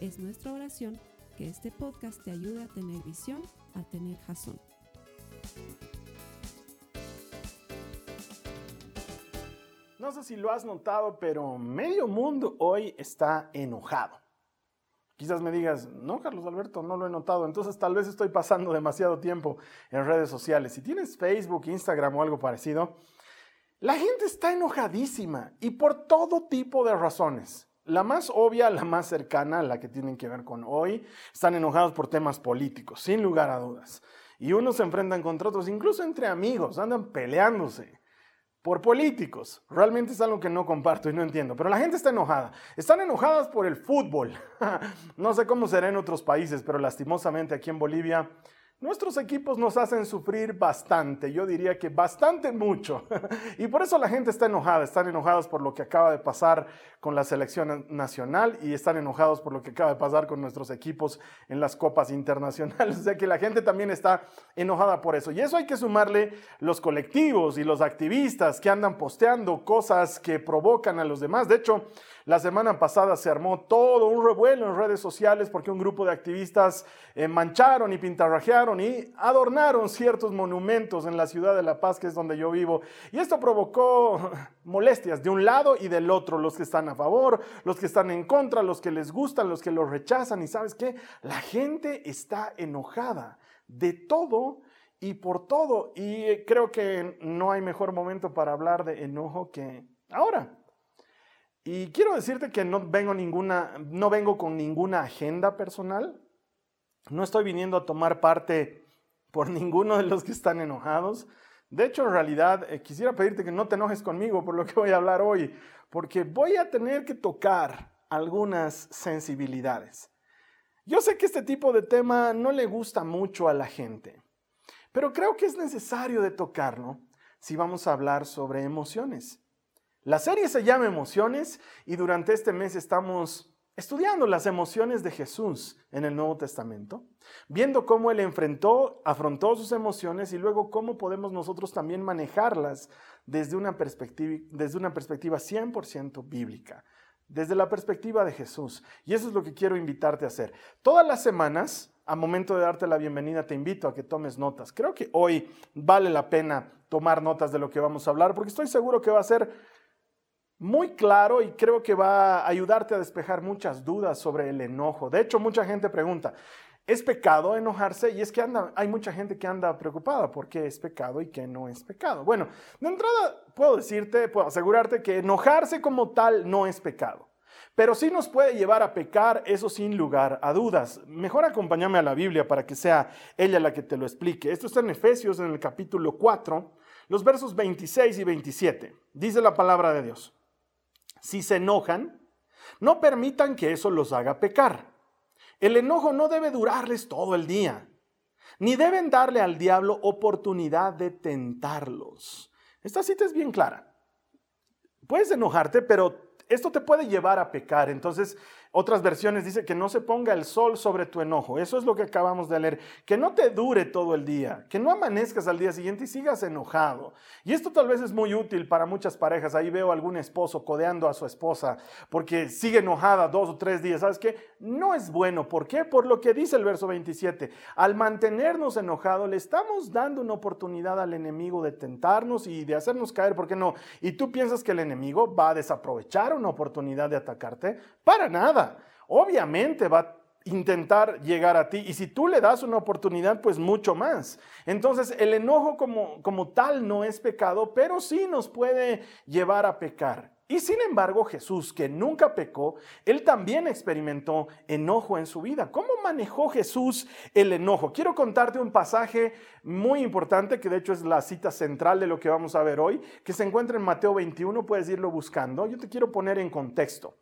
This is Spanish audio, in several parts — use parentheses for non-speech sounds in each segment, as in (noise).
Es nuestra oración que este podcast te ayude a tener visión, a tener jazón. No sé si lo has notado, pero medio mundo hoy está enojado. Quizás me digas, no, Carlos Alberto, no lo he notado. Entonces tal vez estoy pasando demasiado tiempo en redes sociales. Si tienes Facebook, Instagram o algo parecido, la gente está enojadísima y por todo tipo de razones. La más obvia, la más cercana, la que tienen que ver con hoy, están enojados por temas políticos, sin lugar a dudas. Y unos se enfrentan contra otros, incluso entre amigos, andan peleándose por políticos. Realmente es algo que no comparto y no entiendo. Pero la gente está enojada. Están enojadas por el fútbol. (laughs) no sé cómo será en otros países, pero lastimosamente aquí en Bolivia Nuestros equipos nos hacen sufrir bastante, yo diría que bastante mucho. (laughs) y por eso la gente está enojada, están enojados por lo que acaba de pasar con la selección nacional y están enojados por lo que acaba de pasar con nuestros equipos en las copas internacionales. (laughs) O sea que la gente también está enojada por eso. Y eso hay que sumarle los colectivos y los activistas que andan posteando cosas que provocan a los demás. De hecho, la semana pasada se armó todo un revuelo en redes sociales porque un grupo de activistas eh, mancharon y pintarrajearon y adornaron ciertos monumentos en la ciudad de La Paz, que es donde yo vivo. Y esto provocó (laughs) molestias de un lado y del otro, los que están a favor, los que están en contra, los que les gustan, los que los rechazan. Y sabes qué? La gente está enojada de todo y por todo. Y creo que no hay mejor momento para hablar de enojo que ahora. Y quiero decirte que no vengo, ninguna, no vengo con ninguna agenda personal. No estoy viniendo a tomar parte por (laughs) ninguno de los que están enojados. De hecho, en realidad, eh, quisiera pedirte que no te enojes conmigo por lo que voy a hablar hoy, porque voy a tener que tocar algunas sensibilidades. Yo sé que este tipo de tema no le gusta mucho a la gente, pero creo que es necesario de tocarlo si vamos a hablar sobre emociones. La serie se llama Emociones y durante este mes estamos estudiando las emociones de Jesús en el Nuevo Testamento, viendo cómo él enfrentó, afrontó sus emociones y luego cómo podemos nosotros también manejarlas desde una perspectiva, desde una perspectiva 100% bíblica, desde la perspectiva de Jesús. Y eso es lo que quiero invitarte a hacer. Todas las semanas, a momento de darte la bienvenida, te invito a que tomes notas. Creo que hoy vale la pena tomar notas de lo que vamos a hablar, porque estoy seguro que va a ser muy claro y creo que va a ayudarte a despejar muchas dudas sobre el enojo. De hecho, mucha gente pregunta, ¿es pecado enojarse? Y es que anda, hay mucha gente que anda preocupada por qué es pecado y qué no es pecado. Bueno, de entrada puedo decirte, puedo asegurarte que enojarse como tal no es pecado. Pero sí nos puede llevar a pecar, eso sin lugar a dudas. Mejor acompáñame a la Biblia para que sea ella la que te lo explique. Esto está en Efesios en el capítulo 4, los versos 26 y 27. Dice la palabra de Dios si se enojan, no permitan que eso los haga pecar. El enojo no debe durarles todo el día, ni deben darle al diablo oportunidad de tentarlos. Esta cita es bien clara. Puedes enojarte, pero esto te puede llevar a pecar. Entonces, otras versiones dice que no se ponga el sol sobre tu enojo. Eso es lo que acabamos de leer. Que no te dure todo el día. Que no amanezcas al día siguiente y sigas enojado. Y esto tal vez es muy útil para muchas parejas. Ahí veo algún esposo codeando a su esposa porque sigue enojada dos o tres días. ¿Sabes qué? No es bueno. ¿Por qué? Por lo que dice el verso 27. Al mantenernos enojados le estamos dando una oportunidad al enemigo de tentarnos y de hacernos caer. ¿Por qué no? Y tú piensas que el enemigo va a desaprovechar una oportunidad de atacarte. Para nada. Obviamente va a intentar llegar a ti y si tú le das una oportunidad, pues mucho más. Entonces el enojo como, como tal no es pecado, pero sí nos puede llevar a pecar. Y sin embargo, Jesús, que nunca pecó, él también experimentó enojo en su vida. ¿Cómo manejó Jesús el enojo? Quiero contarte un pasaje muy importante, que de hecho es la cita central de lo que vamos a ver hoy, que se encuentra en Mateo 21, puedes irlo buscando. Yo te quiero poner en contexto.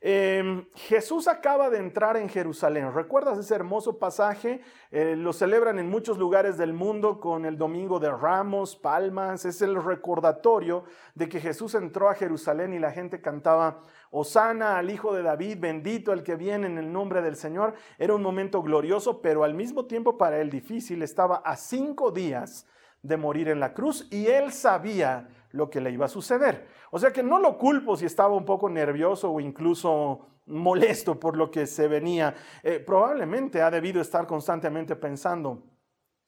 Em, Jesús acaba de entrar en Jerusalén. ¿Recuerdas ese hermoso pasaje? Eh, lo celebran en muchos lugares del mundo con el Domingo de Ramos, Palmas. Es el recordatorio de que Jesús entró a Jerusalén y la gente cantaba, Osana al Hijo de David, bendito el que viene en el nombre del Señor. Era un momento glorioso, pero al mismo tiempo para él difícil. Estaba a cinco días de morir en la cruz y él sabía lo que le iba a suceder. O sea que no lo culpo si estaba un poco nervioso o incluso molesto por lo que se venía. Eh, probablemente ha debido estar constantemente pensando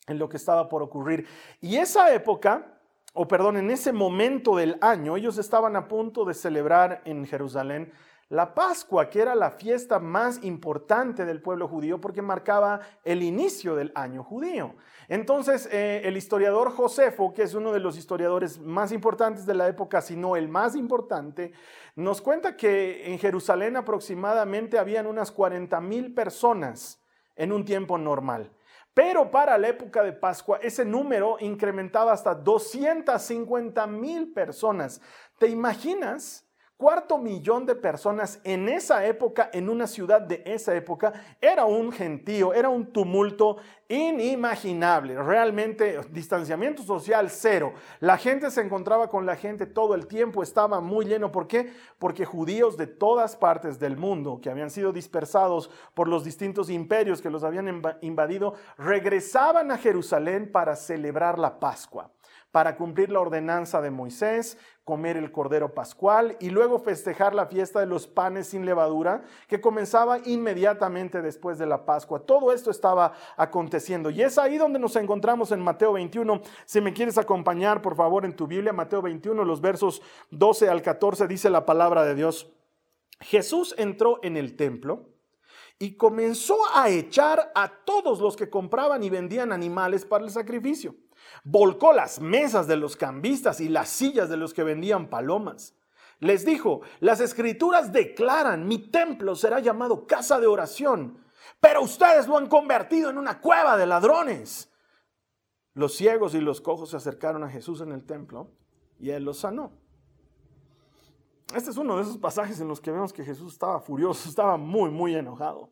en lo que estaba por ocurrir. Y esa época, o perdón, en ese momento del año, ellos estaban a punto de celebrar en Jerusalén la Pascua, que era la fiesta más importante del pueblo judío porque marcaba el inicio del año judío. Entonces, eh, el historiador Josefo, que es uno de los historiadores más importantes de la época, si no el más importante, nos cuenta que en Jerusalén aproximadamente habían unas 40 mil personas en un tiempo normal. Pero para la época de Pascua ese número incrementaba hasta 250 mil personas. ¿Te imaginas? Cuarto millón de personas en esa época, en una ciudad de esa época, era un gentío, era un tumulto inimaginable. Realmente distanciamiento social cero. La gente se encontraba con la gente todo el tiempo, estaba muy lleno. ¿Por qué? Porque judíos de todas partes del mundo, que habían sido dispersados por los distintos imperios que los habían invadido, regresaban a Jerusalén para celebrar la Pascua para cumplir la ordenanza de Moisés, comer el cordero pascual y luego festejar la fiesta de los panes sin levadura que comenzaba inmediatamente después de la Pascua. Todo esto estaba aconteciendo y es ahí donde nos encontramos en Mateo 21. Si me quieres acompañar, por favor, en tu Biblia, Mateo 21, los versos 12 al 14, dice la palabra de Dios. Jesús entró en el templo y comenzó a echar a todos los que compraban y vendían animales para el sacrificio Volcó las mesas de los cambistas y las sillas de los que vendían palomas. Les dijo, las escrituras declaran, mi templo será llamado casa de oración, pero ustedes lo han convertido en una cueva de ladrones. Los ciegos y los cojos se acercaron a Jesús en el templo y él los sanó. Este es uno de esos pasajes en los que vemos que Jesús estaba furioso, (laughs) estaba muy, muy enojado.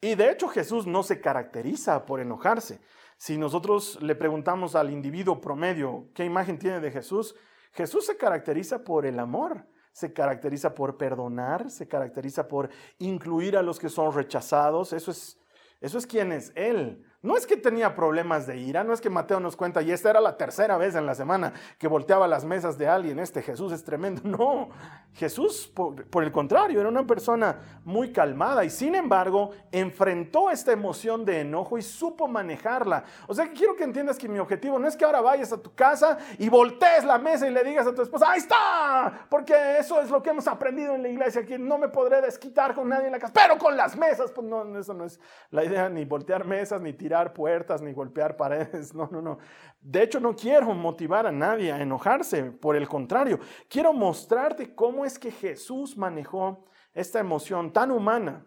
Y de hecho Jesús no se caracteriza por enojarse. Si nosotros le preguntamos al individuo promedio qué imagen tiene de Jesús, Jesús se caracteriza por el amor, se caracteriza por perdonar, se caracteriza por incluir a los que son rechazados. Eso es, eso es quien es Él. No es que tenía problemas de ira, no es que Mateo nos cuenta, y esta era la tercera vez en la semana que volteaba las mesas de alguien, este Jesús es tremendo. (laughs) No, Jesús, por, el contrario, era una persona muy calmada y sin embargo enfrentó esta emoción de enojo y supo manejarla. O sea que quiero que entiendas que mi objetivo no es que ahora vayas a tu casa y voltees la mesa y le digas a tu esposa, ahí está, porque eso es lo que hemos aprendido en la iglesia, que no me podré desquitar con nadie en la casa, pero con las mesas, pues no, eso no es la idea, ni voltear mesas, ni tirar tirar puertas ni golpear paredes. (laughs) No, no, no. De hecho, no quiero motivar a nadie a enojarse. Por el contrario, quiero mostrarte cómo es que Jesús manejó esta emoción tan humana,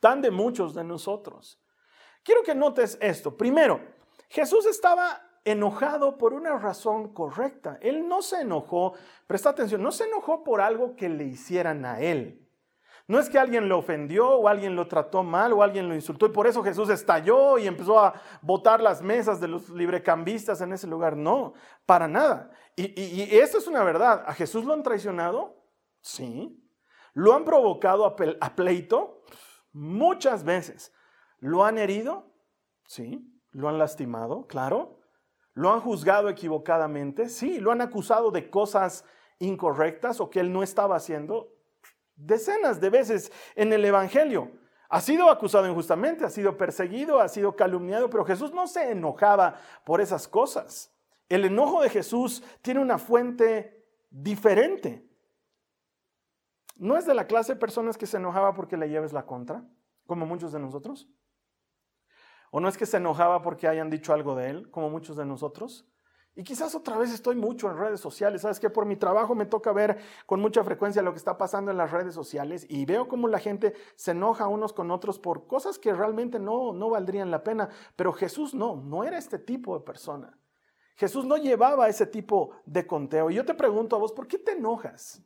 tan de muchos de nosotros. Quiero que notes esto. Primero, Jesús estaba enojado por una razón correcta. Él no se enojó, presta atención, no se enojó por algo que le hicieran a él. No es que alguien lo ofendió o alguien lo trató mal o alguien lo insultó y por eso Jesús estalló y empezó a botar las mesas de los librecambistas en ese lugar. No, para nada. Y, y, esto es una verdad. ¿A Jesús lo han traicionado? Sí. ¿Lo han provocado a, a pleito? Muchas veces. ¿Lo han herido? Sí. ¿Lo han lastimado? Claro. ¿Lo han juzgado equivocadamente? Sí. ¿Lo han acusado de cosas incorrectas o que él no estaba haciendo? Decenas de veces en el Evangelio. Ha sido acusado injustamente, ha sido perseguido, ha sido calumniado, pero Jesús no se enojaba por esas cosas. El enojo de Jesús tiene una fuente diferente. No es de la clase de personas que se enojaba porque le lleves la contra, como muchos de nosotros. O no es que se enojaba porque hayan dicho algo de él, como muchos de nosotros. Y quizás otra vez estoy mucho en redes sociales. Sabes que por mi trabajo me toca ver con mucha frecuencia lo que está pasando en las redes sociales y veo cómo la gente se enoja unos con otros por cosas que realmente no, no valdrían la pena. Pero Jesús no, no era este tipo de persona. Jesús no llevaba ese tipo de conteo. Y yo te pregunto a vos, ¿por qué te enojas?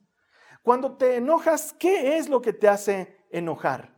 Cuando te enojas, ¿qué es lo que te hace enojar?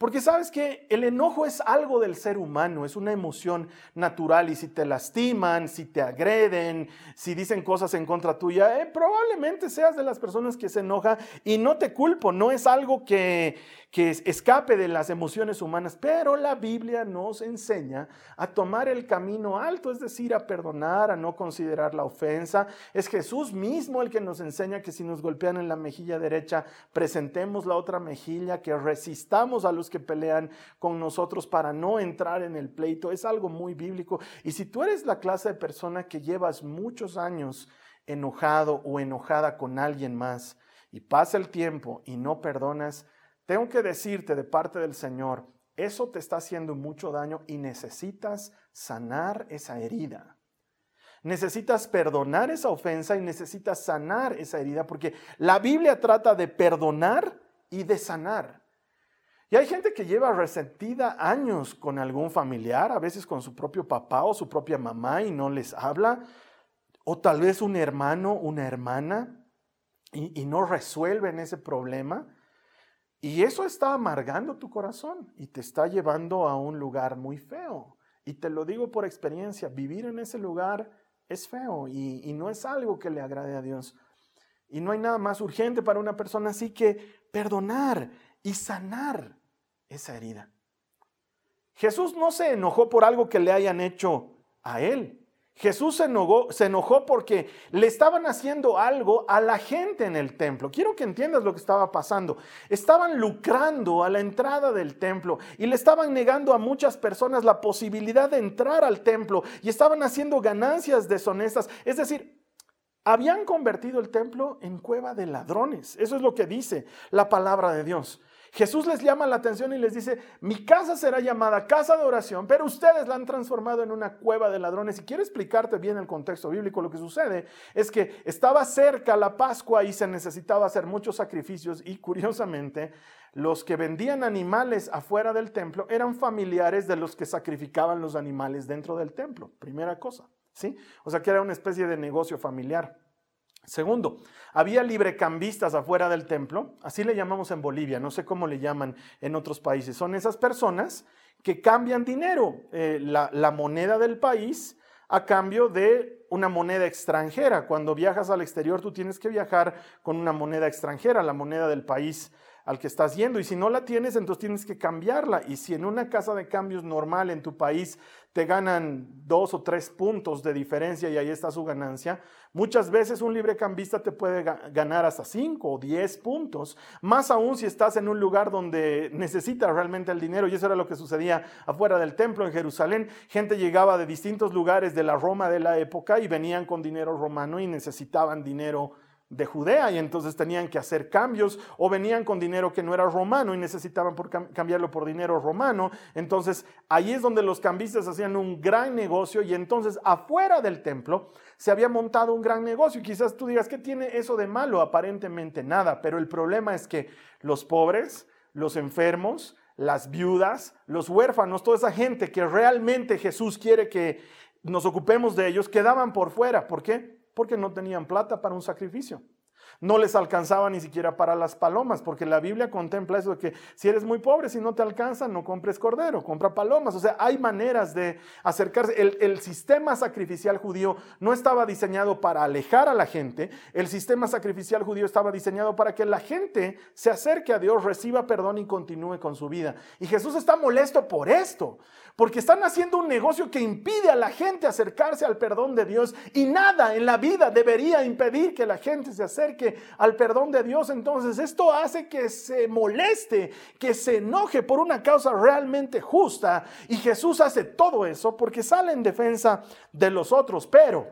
Porque sabes que el enojo es algo del ser humano, es una emoción natural y si te lastiman, si te agreden, si dicen cosas en contra tuya, eh, probablemente seas de las personas que se enoja y no te culpo, no es algo que, que escape de las emociones humanas, pero la Biblia nos enseña a tomar el camino alto, es decir, a perdonar, a no considerar la ofensa. Es Jesús mismo el que nos enseña que si nos golpean en la mejilla derecha, presentemos la otra mejilla, que resistamos a los que pelean con nosotros para no entrar en el pleito. Es algo muy bíblico. Y si tú eres la clase de persona que llevas muchos años enojado o enojada con alguien más y pasa el tiempo y no perdonas, tengo que decirte de parte del Señor, eso te está haciendo mucho daño y necesitas sanar esa herida. Necesitas perdonar esa ofensa y necesitas sanar esa herida porque la Biblia trata de perdonar y de sanar. Y hay gente que lleva resentida años con algún familiar, a veces con su propio papá o su propia mamá y no les habla, o tal vez un hermano, una hermana, y, y no resuelven ese problema. Y eso está amargando tu corazón y te está llevando a un lugar muy feo. Y te lo digo por experiencia, vivir en ese lugar es feo y, no es algo que le agrade a Dios. Y no hay nada más urgente para una persona así que perdonar y sanar esa herida. Jesús no se enojó por algo que le hayan hecho a él. Jesús se enojó, porque le estaban haciendo algo a la gente en el templo. Quiero que entiendas lo que estaba pasando. Estaban lucrando a la entrada del templo y le estaban negando a muchas personas la posibilidad de entrar al templo y estaban haciendo ganancias deshonestas. Es decir, habían convertido el templo en cueva de ladrones. Eso es lo que dice la palabra de Dios. Jesús les llama la atención y les dice, mi casa será llamada casa de oración, pero ustedes la han transformado en una cueva de ladrones. Y quiero explicarte bien el contexto bíblico. Lo que sucede es que estaba cerca la Pascua y se necesitaba hacer muchos sacrificios y curiosamente los que vendían animales afuera del templo eran familiares de los que sacrificaban los animales dentro del templo. Primera cosa, ¿sí? O sea que era una especie de negocio familiar. Segundo, había librecambistas afuera del templo, así le llamamos en Bolivia, no sé cómo le llaman en otros países. Son esas personas que cambian dinero, eh, la, la moneda del país, a cambio de una moneda extranjera. Cuando viajas al exterior, tú tienes que viajar con una moneda extranjera, la moneda del país al que estás yendo. Y si no la tienes, entonces tienes que cambiarla. Y si en una casa de cambios normal en tu país te ganan dos o tres puntos de diferencia y ahí está su ganancia, muchas veces un librecambista te puede ganar hasta cinco o diez puntos. Más aún si estás en un lugar donde necesitas realmente el dinero. Y eso era lo que sucedía afuera del templo en Jerusalén. Gente llegaba de distintos lugares de la Roma de la época y venían con dinero romano y necesitaban dinero de Judea y entonces tenían que hacer cambios o venían con dinero que no era romano y necesitaban por cambiarlo por dinero romano. Entonces ahí es donde los cambistas hacían un gran negocio y entonces afuera del templo se había montado un gran negocio. Y quizás tú digas, ¿qué tiene eso de malo? Aparentemente nada, pero el problema es que los pobres, los enfermos, las viudas, los huérfanos, toda esa gente que realmente Jesús quiere que nos ocupemos de ellos, quedaban por fuera. ¿Por qué? Porque no tenían plata para un sacrificio. No les alcanzaba ni siquiera para las palomas, porque la Biblia contempla eso de que si eres muy pobre, si no te alcanza, no compres cordero, compra palomas. O sea, hay maneras de acercarse. El, el, sistema sacrificial judío no estaba diseñado para alejar a la gente, el sistema sacrificial judío estaba diseñado para que la gente se acerque a Dios, reciba perdón y continúe con su vida. Y Jesús está molesto por esto, porque están haciendo un negocio que impide a la gente acercarse al perdón de Dios y nada en la vida debería impedir que la gente se acerque al perdón de Dios. Entonces esto hace que se moleste, que se enoje por una causa realmente justa y Jesús hace todo eso porque sale en defensa de los otros. Pero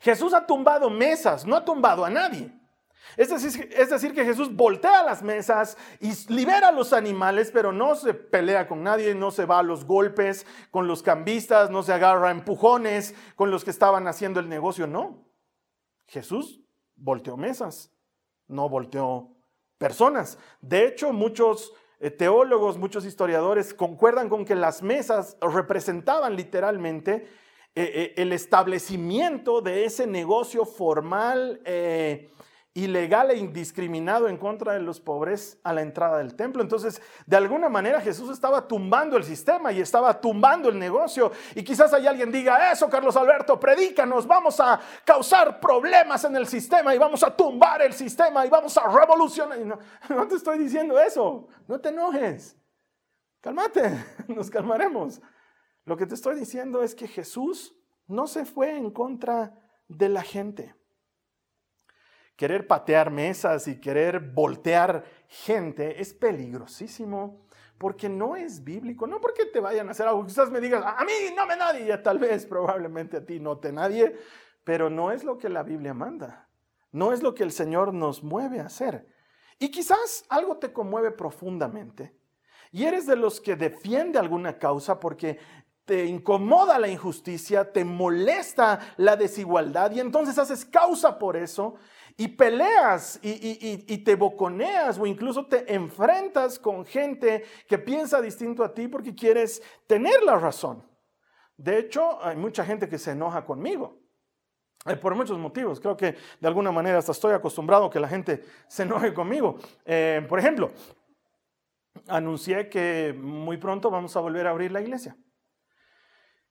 Jesús ha tumbado mesas, no ha tumbado a nadie. Es decir, es decir, que Jesús voltea las mesas y libera a los animales, pero no se pelea con nadie, no se va a los golpes con los cambistas, no se agarra a empujones con los que estaban haciendo el negocio, no. Jesús volteó mesas, no volteó personas. De hecho, muchos eh, teólogos, muchos historiadores concuerdan con que las mesas representaban literalmente eh, eh, el establecimiento de ese negocio formal ilegal e indiscriminado en contra de los pobres a la entrada del templo. Entonces, de alguna manera Jesús estaba tumbando el sistema y estaba tumbando el negocio. Y quizás hay alguien diga, eso Carlos Alberto, predícanos, vamos a causar problemas en el sistema y vamos a tumbar el sistema y vamos a revolucionar. no, (laughs) no te estoy diciendo eso, no te enojes. Cálmate, (laughs) nos calmaremos. Lo que te estoy diciendo es que Jesús no se fue en contra de la gente querer patear mesas y querer voltear gente es peligrosísimo porque no es bíblico, no porque te vayan a hacer algo, quizás me digas, a mí no me nadie, tal vez probablemente a ti no te nadie, pero no es lo que la Biblia manda, no es lo que el Señor nos mueve a hacer. Y quizás algo te conmueve profundamente y eres de los que defiende alguna causa porque te incomoda la injusticia, te molesta la desigualdad y entonces haces causa por eso y peleas y, te boconeas o incluso te enfrentas con gente que piensa distinto a ti porque quieres tener la razón. De hecho, hay mucha gente que se enoja conmigo. Eh, por muchos motivos. Creo que de alguna manera hasta estoy acostumbrado a que la gente se enoje conmigo. Eh, por ejemplo, anuncié que muy pronto vamos a volver a abrir la iglesia.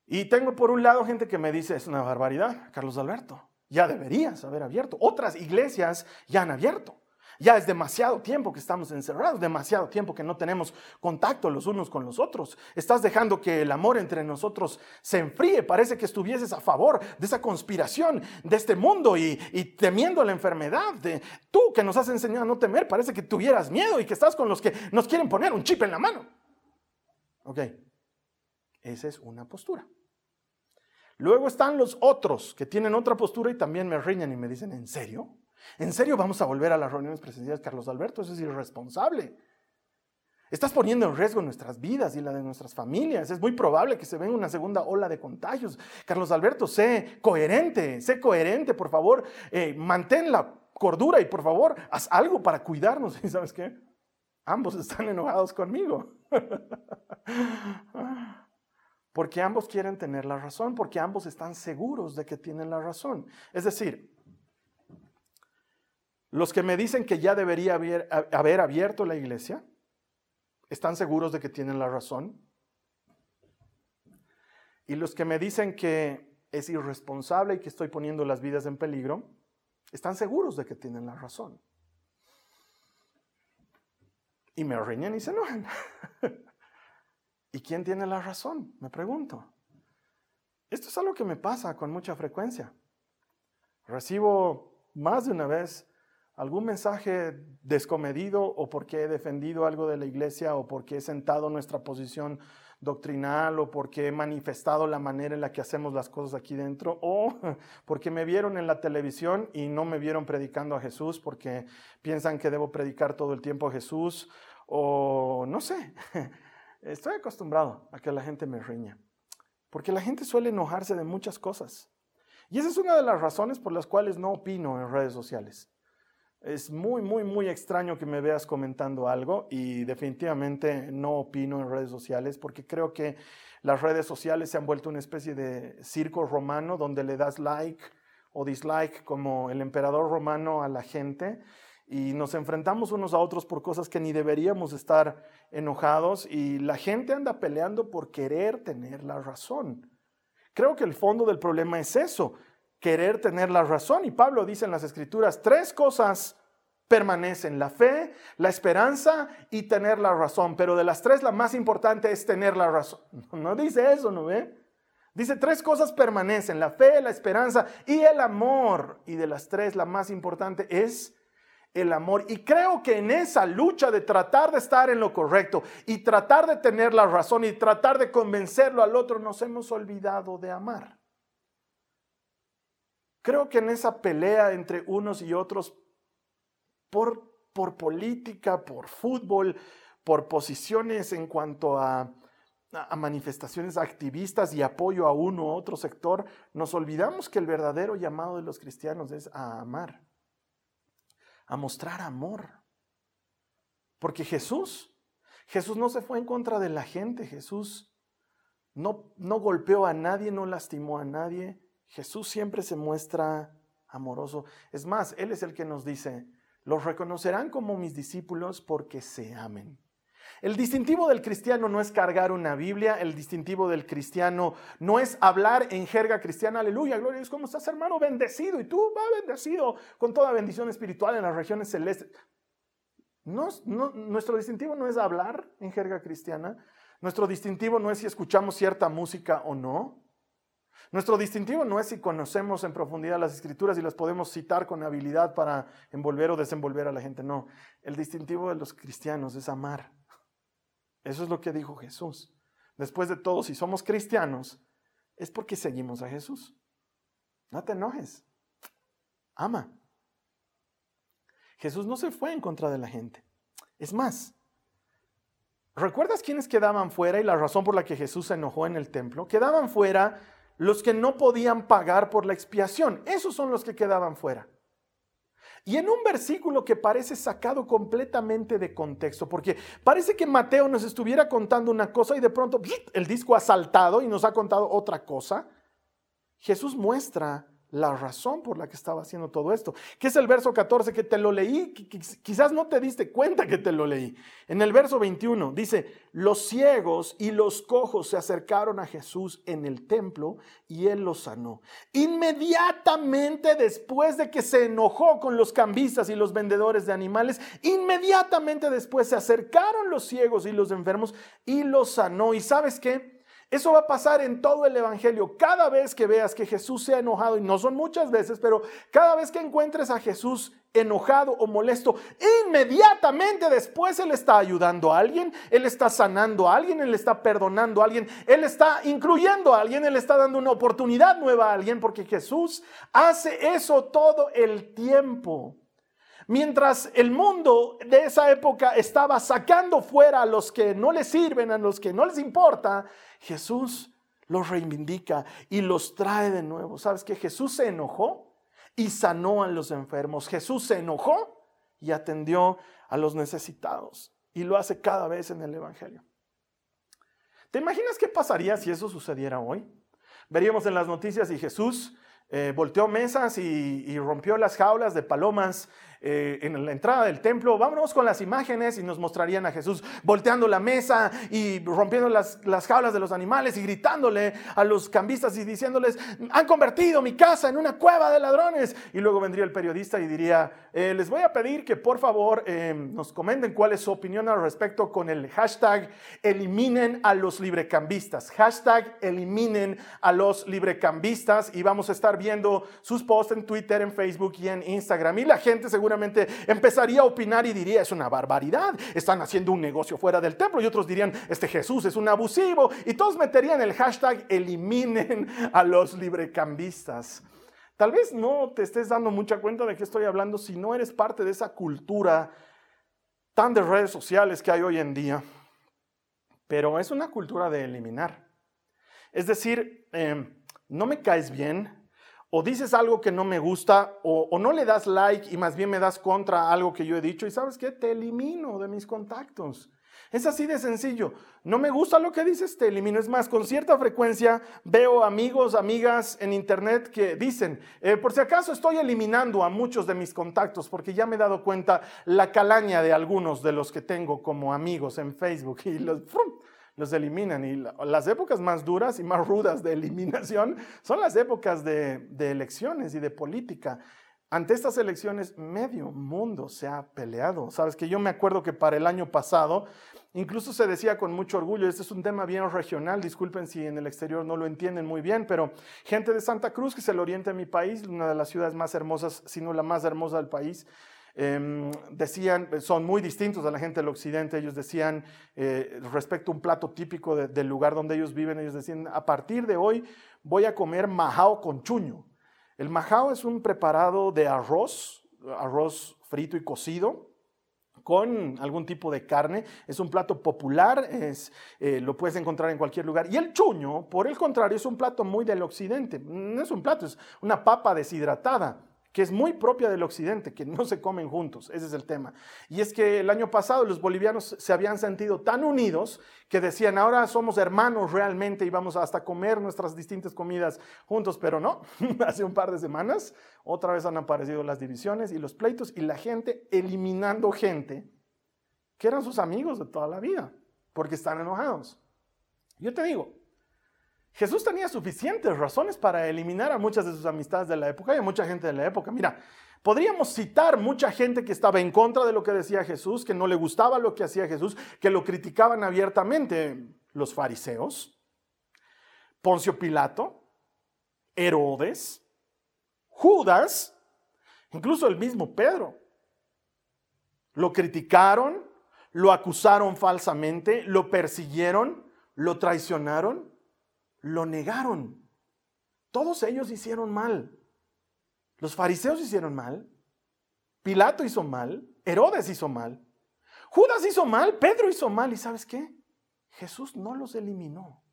Y tengo por un lado gente que me dice, es una barbaridad, Carlos Alberto ya deberías haber abierto. Otras iglesias ya han abierto. Ya es demasiado tiempo que estamos encerrados, demasiado tiempo que no tenemos contacto los unos con los otros. Estás dejando que el amor entre nosotros se enfríe. Parece que estuvieses a favor de esa conspiración de este mundo y, temiendo la enfermedad. De, tú que nos has enseñado a no temer, parece que tuvieras miedo y que estás con los que nos quieren poner un chip en la mano. Ok, esa es una postura. Luego están los otros que tienen otra postura y también me riñan y me dicen, ¿en serio? ¿En serio vamos a volver a las reuniones presenciales, Carlos Alberto? Eso es irresponsable. Estás poniendo en riesgo nuestras vidas y la de nuestras familias. Es muy probable que se venga una segunda ola de contagios. Carlos Alberto, sé coherente, sé coherente, por favor. Eh, mantén la cordura y por favor, haz algo para cuidarnos. (laughs) ¿Y sabes qué? Ambos están enojados conmigo. (laughs) porque ambos quieren tener la razón, porque ambos están seguros de que tienen la razón. Es decir, los que me dicen que ya debería haber, abierto la iglesia, ¿están seguros de que tienen la razón? Y los que me dicen que es irresponsable y que estoy poniendo las vidas en peligro, están seguros de que tienen la razón. Y me riñen y se enojan. (laughs) ¿Y quién tiene la razón? Me pregunto. Esto es algo que me pasa con mucha frecuencia. Recibo más de una vez algún mensaje descomedido o porque he defendido algo de la iglesia o porque he sentado nuestra posición doctrinal o porque he manifestado la manera en la que hacemos las cosas aquí dentro o (laughs) porque me vieron en la televisión y no me vieron predicando a Jesús porque piensan que debo predicar todo el tiempo a Jesús o no sé. (laughs) Estoy acostumbrado a que la gente me riña, porque la gente suele enojarse de muchas cosas. Y esa es una de las razones por las cuales no opino en redes sociales. Es muy, muy, muy extraño que me veas comentando algo y definitivamente no opino en redes sociales porque creo que las redes sociales se han vuelto una especie de circo romano donde le das like o dislike como el emperador romano a la gente y nos enfrentamos unos a otros por cosas que ni deberíamos estar enojados y la gente anda peleando por querer tener la razón. Creo que el fondo del problema es eso, querer tener la razón. Y Pablo dice en las escrituras, tres cosas permanecen, la fe, la esperanza y tener la razón. Pero de las tres la más importante es tener la razón. (laughs) No dice eso, ¿no ve? Dice tres cosas permanecen, la fe, la esperanza y el amor. Y de las tres la más importante es el amor. Y creo que en esa lucha de tratar de estar en lo correcto y tratar de tener la razón y tratar de convencerlo al otro, nos hemos olvidado de amar. Creo que en esa pelea entre unos y otros, por, por política, por fútbol, por posiciones en cuanto a, a manifestaciones activistas y apoyo a uno u otro sector, nos olvidamos que el verdadero llamado de los cristianos es a amar a mostrar amor. Porque Jesús, Jesús no se fue en contra de la gente, Jesús no, no golpeó a nadie, no lastimó a nadie. Jesús siempre se muestra amoroso. Es más, Él es el que nos dice, los reconocerán como mis discípulos porque se amen. El distintivo del cristiano no es cargar una Biblia, el distintivo del cristiano no es hablar en jerga cristiana, aleluya, gloria a Dios, ¿cómo estás hermano? Bendecido, y tú va bendecido con toda bendición espiritual en las regiones celestes. No, nuestro distintivo no es hablar en jerga cristiana, nuestro distintivo no es si escuchamos cierta música o no, nuestro distintivo no es si conocemos en profundidad las escrituras y las podemos citar con habilidad para envolver o desenvolver a la gente. No, el distintivo de los cristianos es amar. Eso es lo que dijo Jesús. Después de todo, si somos cristianos, es porque seguimos a Jesús. No te enojes. Ama. Jesús no se fue en contra de la gente. Es más, ¿recuerdas quiénes quedaban fuera y la razón por la que Jesús se enojó en el templo? Quedaban fuera los que no podían pagar por la expiación. Esos son los que quedaban fuera. Y en un versículo que parece sacado completamente de contexto, porque parece que Mateo nos estuviera contando una cosa y de pronto el disco ha saltado y nos ha contado otra cosa, Jesús muestra la razón por la que estaba haciendo todo esto, que es el verso 14 que te lo leí, quizás no te diste cuenta que te lo leí. En el verso 21 dice, los ciegos y los cojos se acercaron a Jesús en el templo y él los sanó. Inmediatamente después de que se enojó con los cambistas y los vendedores de animales, inmediatamente después se acercaron los ciegos y los enfermos y los sanó. ¿Y sabes qué? Eso va a pasar en todo el Evangelio. Cada vez que veas que Jesús se ha enojado, y no son muchas veces, pero cada vez que encuentres a Jesús enojado o molesto, inmediatamente después Él está ayudando a alguien, Él está sanando a alguien, Él está perdonando a alguien, Él está incluyendo a alguien, Él está dando una oportunidad nueva a alguien, porque Jesús hace eso todo el tiempo. Mientras el mundo de esa época estaba sacando fuera a los que no les sirven, a los que no les importa, Jesús los reivindica y los trae de nuevo. ¿Sabes que Jesús se enojó y sanó a los enfermos? Jesús se enojó y atendió a los necesitados. Y lo hace cada vez en el Evangelio. ¿Te imaginas qué pasaría si eso sucediera hoy? Veríamos en las noticias y Jesús eh, volteó mesas y, rompió las jaulas de palomas eh, en la entrada del templo. Vámonos con las imágenes y nos mostrarían a Jesús volteando la mesa y rompiendo las, las jaulas de los animales y gritándole a los cambistas y diciéndoles, han convertido mi casa en una cueva de ladrones. Y luego vendría el periodista y diría, eh, les voy a pedir que por favor eh, nos comenten cuál es su opinión al respecto con el hashtag eliminen a los librecambistas. Hashtag eliminen a los librecambistas y vamos a estar viendo sus posts en Twitter, en Facebook y en Instagram. Y la gente seguro seguramente empezaría a opinar y diría, es una barbaridad, están haciendo un negocio fuera del templo. Y otros dirían, este Jesús es un abusivo. Y todos meterían el hashtag, eliminen a los librecambistas. Tal vez no te estés dando mucha cuenta de qué estoy hablando si no eres parte de esa cultura tan de redes sociales que hay hoy en día. Pero es una cultura de eliminar. Es decir, em, no me caes bien, o dices algo que no me gusta o, no le das like y más bien me das contra algo que yo he dicho y sabes qué, te elimino de mis contactos. Es así de sencillo. No me gusta lo que dices, te elimino. Es más, con cierta frecuencia veo amigos, amigas en internet que dicen, eh, por si acaso estoy eliminando a muchos de mis contactos porque ya me he dado cuenta la calaña de algunos de los que tengo como amigos en Facebook (laughs) y los los eliminan. Y las épocas más duras y más rudas de eliminación son las épocas de, elecciones y de política. Ante estas elecciones, medio mundo se ha peleado. Sabes que yo me acuerdo que para el año pasado, incluso se decía con mucho orgullo, este es un tema bien regional, disculpen si en el exterior no lo entienden muy bien, pero gente de Santa Cruz, que es el oriente de mi país, una de las ciudades más hermosas, si no la más hermosa del país, Em, decían, son muy distintos a la gente del occidente, ellos decían eh, respecto a un plato típico del lugar donde ellos viven, ellos decían, a partir de hoy voy a comer majao con chuño. El majao es un preparado de arroz, arroz frito y cocido, con algún tipo de carne. Es un plato popular, es, eh, lo puedes encontrar en cualquier lugar. Y el chuño, por el contrario, es un plato muy del occidente. No es un plato, es una papa deshidratada que es muy propia del occidente, que no se comen juntos, ese es el tema. Y es que el año pasado los bolivianos se habían sentido tan unidos que decían, ahora somos hermanos realmente y vamos hasta comer nuestras distintas comidas juntos, pero no, (laughs) hace un par de semanas otra vez han aparecido las divisiones y los pleitos y la gente eliminando gente que eran sus amigos de toda la vida, porque están enojados. Yo te digo, Jesús tenía suficientes razones para eliminar a muchas de sus amistades de la época y a mucha gente de la época. Mira, podríamos citar mucha gente que estaba en contra de lo que decía Jesús, que no le gustaba lo que hacía Jesús, que lo criticaban abiertamente. Los fariseos, Poncio Pilato, Herodes, Judas, incluso el mismo Pedro. Lo criticaron, lo acusaron falsamente, lo persiguieron, lo traicionaron lo negaron. Todos ellos hicieron mal. Los fariseos hicieron mal. Pilato hizo mal. Herodes hizo mal. Judas hizo mal. Pedro hizo mal. ¿Y sabes qué? Jesús no los eliminó.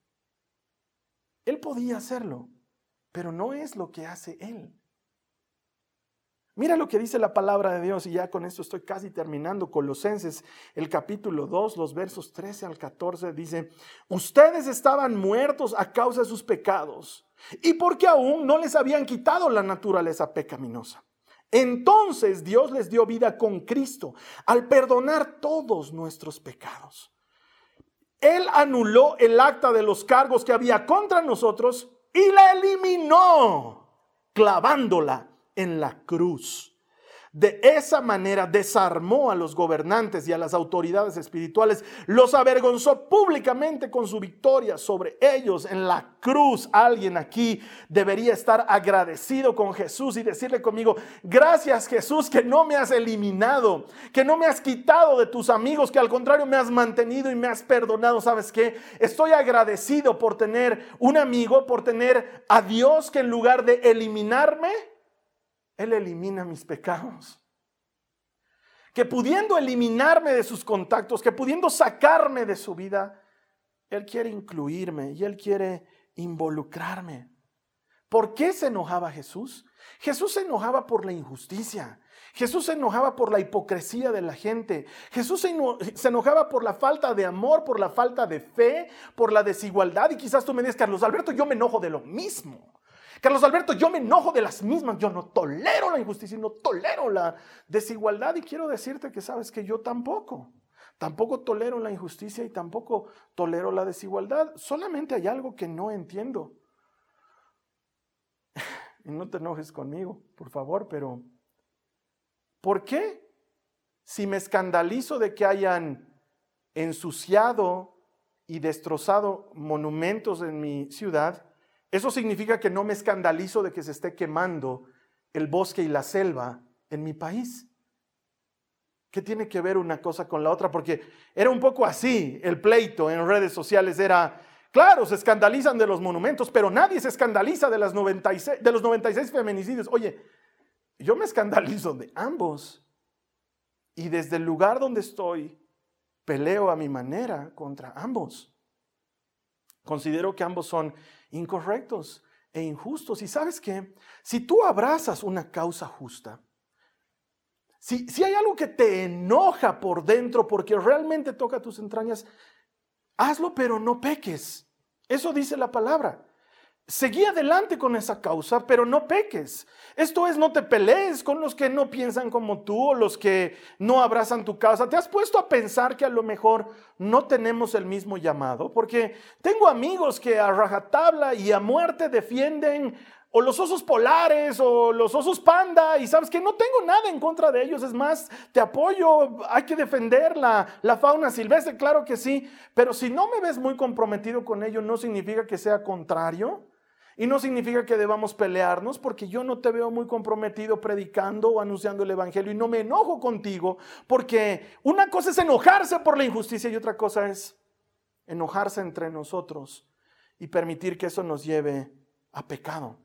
Él podía hacerlo, pero no es lo que hace Él. Mira lo que dice la palabra de Dios y ya con esto estoy casi terminando. Colosenses, el capítulo 2, los versos 13 al 14 dice, ustedes estaban muertos a causa de sus pecados y porque aún no les habían quitado la naturaleza pecaminosa. Entonces Dios les dio vida con Cristo al perdonar todos nuestros pecados. Él anuló el acta de los cargos que había contra nosotros y la eliminó, clavándola en la cruz. De esa manera desarmó a los gobernantes y a las autoridades espirituales, los avergonzó públicamente con su victoria sobre ellos en la cruz. Alguien aquí debería estar agradecido con Jesús y decirle conmigo, gracias Jesús que no me has eliminado, que no me has quitado de tus amigos, que al contrario me has mantenido y me has perdonado. ¿Sabes qué? Estoy agradecido por tener un amigo, por tener a Dios que en lugar de eliminarme, él elimina mis pecados. Que pudiendo eliminarme de sus contactos, que pudiendo sacarme de su vida, Él quiere incluirme y Él quiere involucrarme. ¿Por qué se enojaba Jesús? Jesús se enojaba por la injusticia. Jesús se enojaba por la hipocresía de la gente. Jesús se, enojaba por la falta de amor, por la falta de fe, por la desigualdad. Y quizás tú me digas, Carlos Alberto, yo me enojo de lo mismo. Carlos Alberto, yo me enojo de las mismas, yo no tolero la injusticia, no tolero la desigualdad y quiero decirte que sabes que yo tampoco. Tampoco tolero la injusticia y tampoco tolero la desigualdad. Solamente hay algo que no entiendo. (laughs) Y no te enojes conmigo, por favor, pero ¿por qué si me escandalizo de que hayan ensuciado y destrozado monumentos en mi ciudad, eso significa que no me escandalizo de que se esté quemando el bosque y la selva en mi país. ¿Qué tiene que ver una cosa con la otra? Porque era un poco así el pleito en redes sociales. Era, claro, se escandalizan de los monumentos, pero nadie se escandaliza de, las 96, de los 96 feminicidios. Oye, yo me escandalizo de ambos. Y desde el lugar donde estoy, peleo a mi manera contra ambos. Considero que ambos son incorrectos e injustos. Y sabes qué, si tú abrazas una causa justa, si, si hay algo que te enoja por dentro porque realmente toca tus entrañas, hazlo pero no peques. Eso dice la palabra. Seguí adelante con esa causa, pero no peques. Esto es, no te pelees con los que no piensan como tú o los que no abrazan tu causa. ¿Te has puesto a pensar que a lo mejor no tenemos el mismo llamado? Porque tengo amigos que a rajatabla y a muerte defienden o los osos polares o los osos panda y sabes que no tengo nada en contra de ellos, es más, te apoyo, hay que defender la, la, fauna silvestre, claro que sí, pero si no me ves muy comprometido con ello, no significa que sea contrario. Y no significa que debamos pelearnos porque yo no te veo muy comprometido predicando o anunciando el Evangelio y no me enojo contigo porque una cosa es enojarse por la injusticia y otra cosa es enojarse entre nosotros y permitir que eso nos lleve a pecado.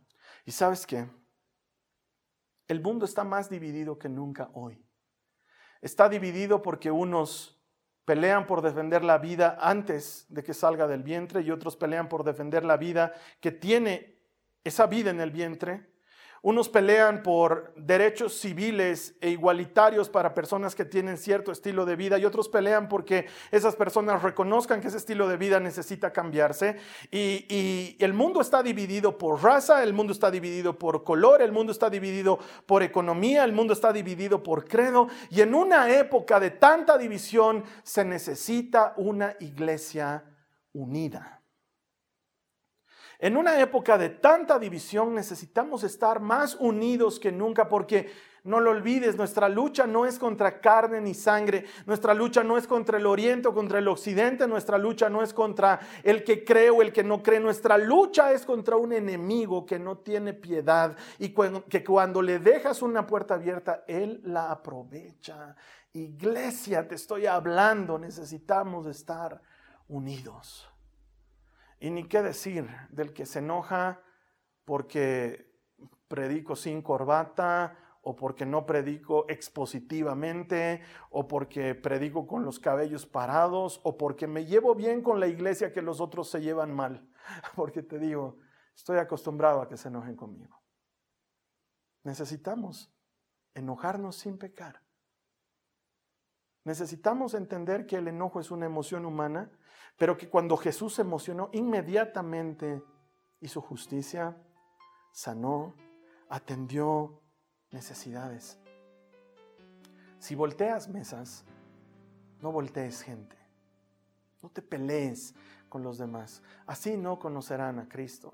Y sabes qué? El mundo está más dividido que nunca hoy. Está dividido porque unos pelean por defender la vida antes de que salga del vientre y otros pelean por defender la vida que tiene esa vida en el vientre. Unos pelean por derechos civiles e igualitarios para personas que tienen cierto estilo de vida y otros pelean porque esas personas reconozcan que ese estilo de vida necesita cambiarse. Y, el mundo está dividido por raza, el mundo está dividido por color, el mundo está dividido por economía, el mundo está dividido por credo. Y en una época de tanta división se necesita una iglesia unida. En una época de tanta división necesitamos estar más unidos que nunca porque no lo olvides, nuestra lucha no es contra carne ni sangre, nuestra lucha no es contra el oriente o contra el occidente, nuestra lucha no es contra el que cree o el que no cree, nuestra lucha es contra un enemigo que no tiene piedad y que cuando le dejas una puerta abierta, él la aprovecha. Iglesia, te estoy hablando, necesitamos estar unidos. Y ni qué decir del que se enoja porque predico sin corbata o porque no predico expositivamente o porque predico con los cabellos parados o porque me llevo bien con la iglesia que los otros se llevan mal. (laughs) Porque te digo, estoy acostumbrado a que se enojen conmigo. Necesitamos enojarnos sin pecar. Necesitamos entender que el enojo es una emoción humana pero que cuando Jesús se emocionó, inmediatamente hizo justicia, sanó, atendió necesidades. Si volteas mesas, no voltees gente. No te pelees con los demás. Así no conocerán a Cristo.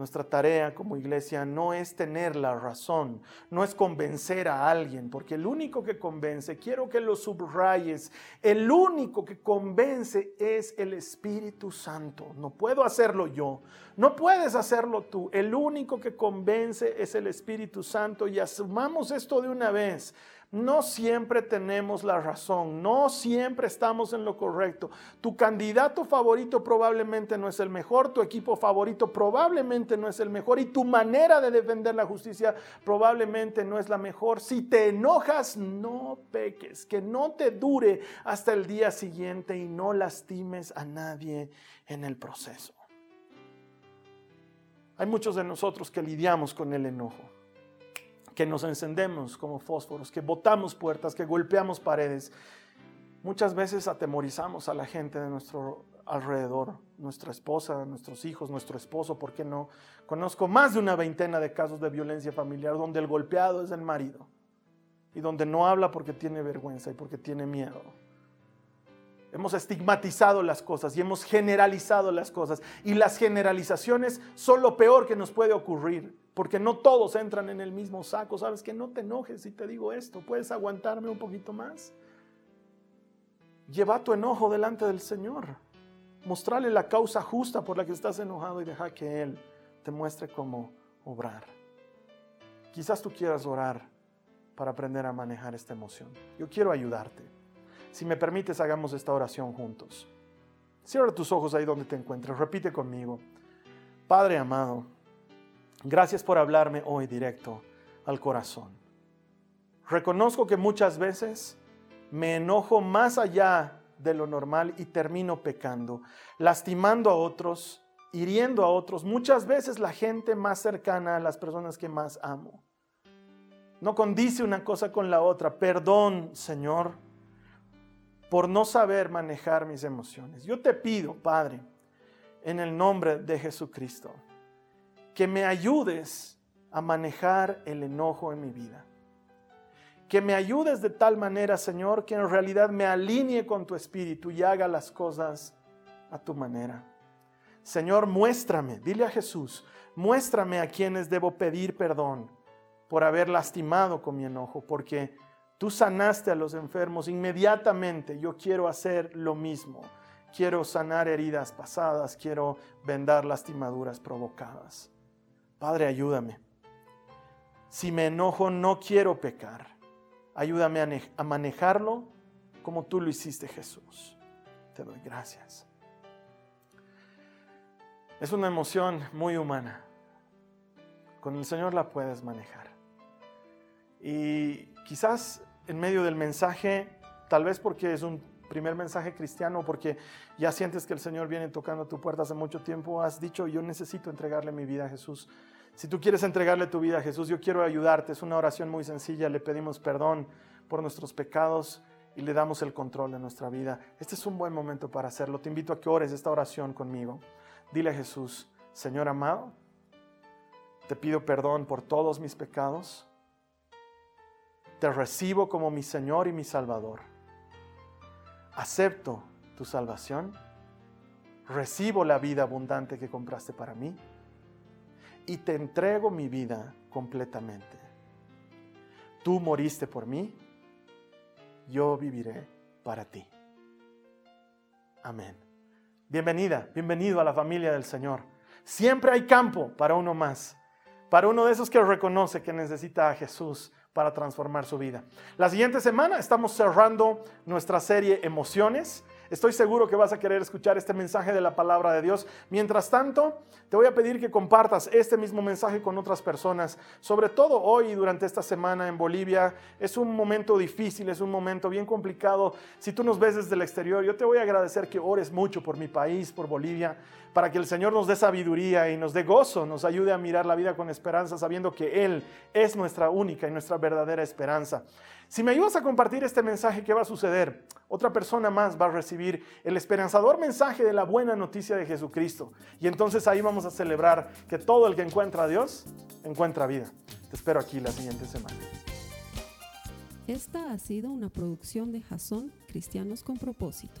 Nuestra tarea como iglesia no es tener la razón, no es convencer a alguien, porque el único que convence, quiero que lo subrayes, el único que convence es el Espíritu Santo. No puedo hacerlo yo, no puedes hacerlo tú. El único que convence es el Espíritu Santo y asumamos esto de una vez. No siempre tenemos la razón, no siempre estamos en lo correcto. Tu candidato favorito probablemente no es el mejor, tu equipo favorito probablemente no es el mejor y tu manera de defender la justicia probablemente no es la mejor. Si te enojas, no peques, que no te dure hasta el día siguiente y no lastimes a nadie en el proceso. Hay muchos de nosotros que lidiamos con el enojo que nos encendemos como fósforos, que botamos puertas, que golpeamos paredes. Muchas veces atemorizamos a la gente de nuestro alrededor, nuestra esposa, nuestros hijos, nuestro esposo, ¿por qué no? Conozco más de una veintena de casos de violencia familiar donde el golpeado es el marido y donde no habla porque tiene vergüenza y porque tiene miedo. Hemos estigmatizado las cosas y hemos generalizado las cosas. Y las generalizaciones son lo peor que nos puede ocurrir, porque no todos entran en el mismo saco. Sabes que no te enojes si te digo esto. ¿Puedes aguantarme un poquito más? Lleva tu enojo delante del Señor. Mostrarle la causa justa por la que estás enojado y deja que Él te muestre cómo obrar. Quizás tú quieras orar para aprender a manejar esta emoción. Yo quiero ayudarte. Si me permites, hagamos esta oración juntos. Cierra tus ojos ahí donde te encuentres. Repite conmigo. Padre amado, gracias por hablarme hoy directo al corazón. Reconozco que muchas veces me enojo más allá de lo normal y termino pecando, lastimando a otros, hiriendo a otros, muchas veces la gente más cercana a las personas que más amo. No condice una cosa con la otra. Perdón, Señor por no saber manejar mis emociones. Yo te pido, Padre, en el nombre de Jesucristo, que me ayudes a manejar el enojo en mi vida. Que me ayudes de tal manera, Señor, que en realidad me alinee con tu espíritu y haga las cosas a tu manera. Señor, muéstrame, dile a Jesús, muéstrame a quienes debo pedir perdón por haber lastimado con mi enojo, porque Tú sanaste a los enfermos inmediatamente. Yo quiero hacer lo mismo. Quiero sanar heridas pasadas. Quiero vendar lastimaduras provocadas. Padre, ayúdame. Si me enojo, no quiero pecar. Ayúdame a manejarlo como tú lo hiciste, Jesús. Te doy gracias. Es una emoción muy humana. Con el Señor la puedes manejar. Y quizás en medio del mensaje, tal vez porque es un primer mensaje cristiano, porque ya sientes que el Señor viene tocando tu puerta hace mucho tiempo, has dicho, yo necesito entregarle mi vida a Jesús. Si tú quieres entregarle tu vida a Jesús, yo quiero ayudarte. Es una oración muy sencilla. Le pedimos perdón por nuestros pecados y le damos el control de nuestra vida. Este es un buen momento para hacerlo. Te invito a que ores esta oración conmigo. Dile a Jesús, Señor amado, te pido perdón por todos mis pecados. Te recibo como mi Señor y mi Salvador. Acepto tu salvación. Recibo la vida abundante que compraste para mí. Y te entrego mi vida completamente. Tú moriste por mí yo viviré para ti. Amén. Bienvenida, bienvenido a la familia del Señor. Siempre hay campo para uno más, para uno de esos que reconoce que necesita a Jesús para transformar su vida. La siguiente semana estamos cerrando nuestra serie Emociones Estoy seguro que vas a querer escuchar este mensaje de la palabra de Dios. Mientras tanto, te voy a pedir que compartas este mismo mensaje con otras personas. Sobre todo hoy, durante esta semana en Bolivia, es un momento difícil, es un momento bien complicado. Si tú nos ves desde el exterior, yo te voy a agradecer que ores mucho por mi país, por Bolivia, para que el Señor nos dé sabiduría y nos dé gozo, nos ayude a mirar la vida con esperanza, sabiendo que Él es nuestra única y nuestra verdadera esperanza. Si me ayudas a compartir este mensaje, ¿qué va a suceder? Otra persona más va a recibir el esperanzador mensaje de la buena noticia de Jesucristo. Y entonces ahí vamos a celebrar que todo el que encuentra a Dios encuentra vida. Te espero aquí la siguiente semana. Esta ha sido una producción de Jason Cristianos con Propósito.